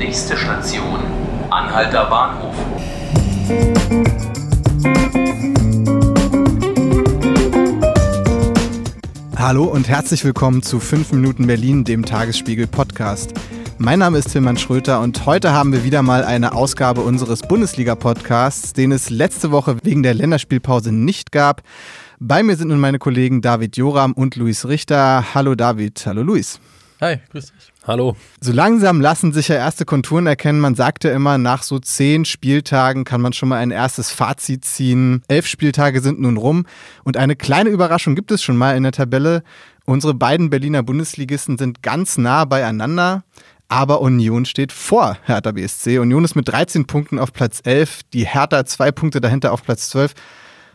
Nächste Station, Anhalter Bahnhof. Hallo und herzlich willkommen zu 5 Minuten Berlin, dem Tagesspiegel Podcast. Mein Name ist Tilman Schröter und heute haben wir wieder mal eine Ausgabe unseres Bundesliga-Podcasts, den es letzte Woche wegen der Länderspielpause nicht gab. Bei mir sind nun meine Kollegen David Joram und Luis Richter. Hallo David, hallo Luis. Hi, grüß dich. Hallo. So langsam lassen sich ja erste Konturen erkennen. Man sagte immer, nach so zehn Spieltagen kann man schon mal ein erstes Fazit ziehen. Elf Spieltage sind nun rum und eine kleine Überraschung gibt es schon mal in der Tabelle. Unsere beiden Berliner Bundesligisten sind ganz nah beieinander. Aber Union steht vor Hertha BSC. Union ist mit 13 Punkten auf Platz 11, die Hertha zwei Punkte dahinter auf Platz 12.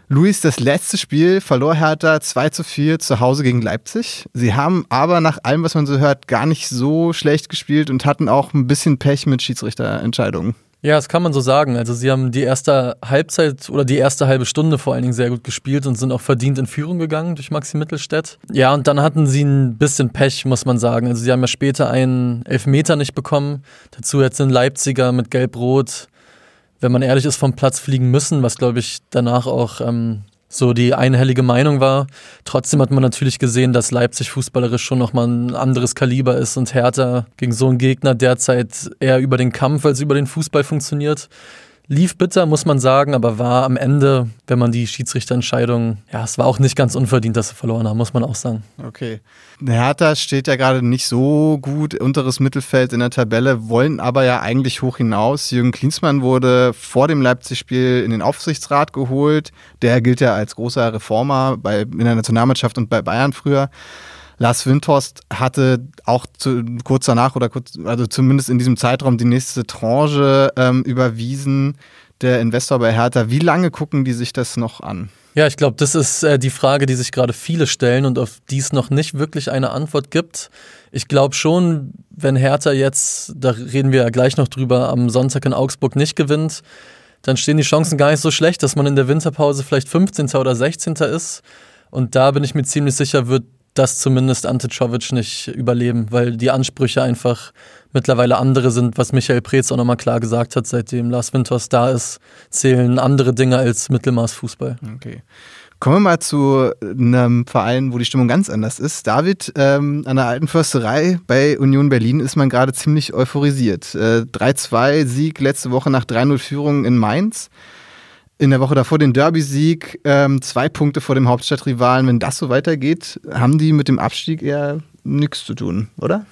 Luis, das letzte Spiel verlor Hertha 2 zu 4 zu Hause gegen Leipzig. Sie haben aber nach allem, was man so hört, gar nicht so schlecht gespielt und hatten auch ein bisschen Pech mit Schiedsrichterentscheidungen. Ja, das kann man so sagen. Also sie haben die erste Halbzeit oder die erste halbe Stunde vor allen Dingen sehr gut gespielt und sind auch verdient in Führung gegangen durch Maxi Mittelstädt. Ja, und dann hatten sie ein bisschen Pech, muss man sagen. Also sie haben ja später einen Elfmeter nicht bekommen. Dazu jetzt ein Leipziger mit Gelb-Rot wenn man ehrlich ist, vom Platz fliegen müssen, was glaube ich danach auch ähm, so die einhellige Meinung war. Trotzdem hat man natürlich gesehen, dass Leipzig fußballerisch schon nochmal ein anderes Kaliber ist und härter gegen so einen Gegner derzeit eher über den Kampf als über den Fußball funktioniert. Lief bitter, muss man sagen, aber war am Ende, wenn man die Schiedsrichterentscheidung, ja, es war auch nicht ganz unverdient, dass sie verloren haben, muss man auch sagen. Okay. Hertha steht ja gerade nicht so gut, unteres Mittelfeld in der Tabelle, wollen aber ja eigentlich hoch hinaus. Jürgen Klinsmann wurde vor dem Leipzig-Spiel in den Aufsichtsrat geholt. Der gilt ja als großer Reformer bei, in der Nationalmannschaft und bei Bayern früher. Lars Windhorst hatte auch zu, kurz danach oder kurz, also zumindest in diesem Zeitraum die nächste Tranche ähm, überwiesen. Der Investor bei Hertha. Wie lange gucken die sich das noch an? Ja, ich glaube, das ist äh, die Frage, die sich gerade viele stellen und auf die es noch nicht wirklich eine Antwort gibt. Ich glaube schon, wenn Hertha jetzt, da reden wir ja gleich noch drüber, am Sonntag in Augsburg nicht gewinnt, dann stehen die Chancen gar nicht so schlecht, dass man in der Winterpause vielleicht 15. oder 16. ist. Und da bin ich mir ziemlich sicher, wird das zumindest Ante nicht überleben, weil die Ansprüche einfach mittlerweile andere sind, was Michael Preetz auch nochmal klar gesagt hat, seitdem Lars Winters da ist, zählen andere Dinge als Mittelmaßfußball. Okay. Kommen wir mal zu einem Verein, wo die Stimmung ganz anders ist. David, ähm, an der alten Försterei bei Union Berlin ist man gerade ziemlich euphorisiert. Äh, 3-2-Sieg letzte Woche nach 3-0-Führung in Mainz in der Woche davor den Derby-Sieg, ähm, zwei Punkte vor dem Hauptstadtrivalen. Wenn das so weitergeht, haben die mit dem Abstieg eher nichts zu tun, oder?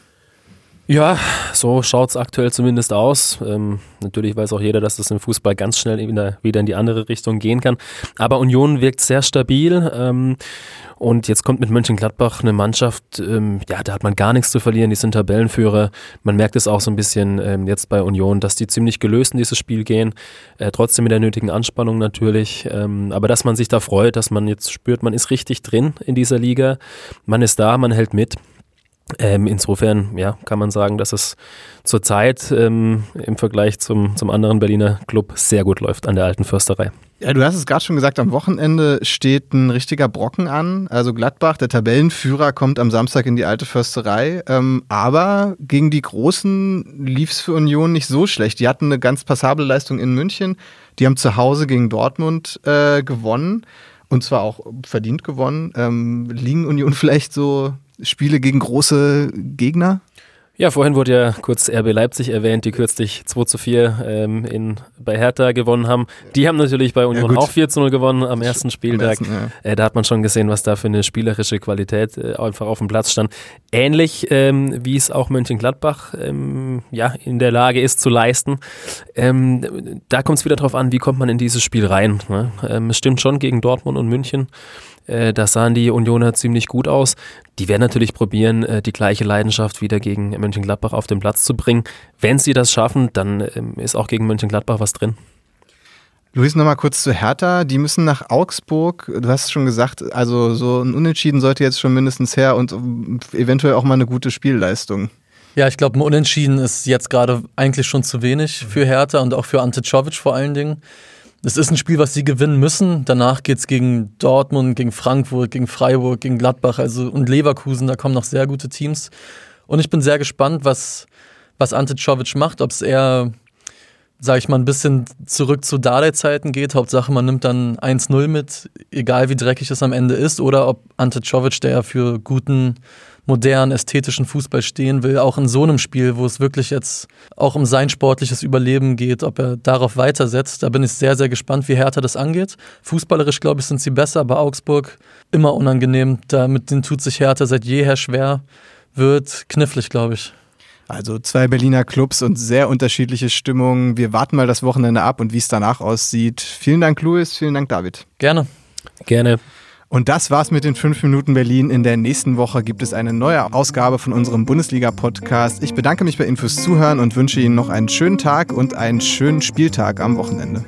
Ja, so schaut es aktuell zumindest aus. Ähm, natürlich weiß auch jeder, dass das im Fußball ganz schnell wieder, in die andere Richtung gehen kann. Aber Union wirkt sehr stabil. Ähm, und jetzt kommt mit Mönchengladbach eine Mannschaft, ähm, ja, da hat man gar nichts zu verlieren. Die sind Tabellenführer. Man merkt es auch so ein bisschen ähm, jetzt bei Union, dass die ziemlich gelöst in dieses Spiel gehen. Äh, trotzdem mit der nötigen Anspannung natürlich. Ähm, aber dass man sich da freut, dass man jetzt spürt, man ist richtig drin in dieser Liga. Man ist da, man hält mit. Ähm, insofern ja, kann man sagen, dass es zurzeit ähm, im Vergleich zum, zum anderen Berliner Club sehr gut läuft an der alten Försterei. Ja, du hast es gerade schon gesagt, am Wochenende steht ein richtiger Brocken an. Also Gladbach, der Tabellenführer, kommt am Samstag in die alte Försterei. Ähm, aber gegen die Großen lief es für Union nicht so schlecht. Die hatten eine ganz passable Leistung in München. Die haben zu Hause gegen Dortmund äh, gewonnen. Und zwar auch verdient gewonnen. Ähm, liegen Union vielleicht so Spiele gegen große Gegner? Ja, vorhin wurde ja kurz RB Leipzig erwähnt, die kürzlich 2 zu 4 ähm, in, bei Hertha gewonnen haben. Die haben natürlich bei Union ja, auch 4 zu 0 gewonnen am ersten Spieltag. Am ersten, ja. äh, da hat man schon gesehen, was da für eine spielerische Qualität äh, einfach auf dem Platz stand. Ähnlich ähm, wie es auch Mönchengladbach ähm, ja, in der Lage ist zu leisten. Ähm, da kommt es wieder darauf an, wie kommt man in dieses Spiel rein. Ne? Ähm, es stimmt schon gegen Dortmund und München. Äh, da sahen die Unioner ziemlich gut aus. Die werden natürlich probieren, äh, die gleiche Leidenschaft wieder gegen Mönchengladbach auf den Platz zu bringen. Wenn sie das schaffen, dann ähm, ist auch gegen Mönchengladbach was drin. Luis, nochmal kurz zu Hertha. Die müssen nach Augsburg. Du hast schon gesagt, also so ein Unentschieden sollte jetzt schon mindestens her und eventuell auch mal eine gute Spielleistung. Ja, ich glaube, ein Unentschieden ist jetzt gerade eigentlich schon zu wenig für Hertha und auch für Ante Czovic vor allen Dingen. Es ist ein Spiel, was sie gewinnen müssen. Danach geht es gegen Dortmund, gegen Frankfurt, gegen Freiburg, gegen Gladbach also, und Leverkusen. Da kommen noch sehr gute Teams. Und ich bin sehr gespannt, was, was Ante Czovic macht, ob es eher, sag ich mal, ein bisschen zurück zu Dardai-Zeiten geht. Hauptsache, man nimmt dann 1-0 mit, egal wie dreckig es am Ende ist, oder ob Ante Czovic, der ja für guten modernen, ästhetischen Fußball stehen will, auch in so einem Spiel, wo es wirklich jetzt auch um sein sportliches Überleben geht, ob er darauf weitersetzt. Da bin ich sehr, sehr gespannt, wie Hertha das angeht. Fußballerisch, glaube ich, sind sie besser, aber Augsburg immer unangenehm. Damit denen tut sich Hertha seit jeher schwer. Wird knifflig, glaube ich. Also zwei Berliner Clubs und sehr unterschiedliche Stimmungen. Wir warten mal das Wochenende ab und wie es danach aussieht. Vielen Dank, Louis. Vielen Dank, David. Gerne. Gerne. Und das war's mit den 5 Minuten Berlin. In der nächsten Woche gibt es eine neue Ausgabe von unserem Bundesliga-Podcast. Ich bedanke mich bei Ihnen fürs Zuhören und wünsche Ihnen noch einen schönen Tag und einen schönen Spieltag am Wochenende.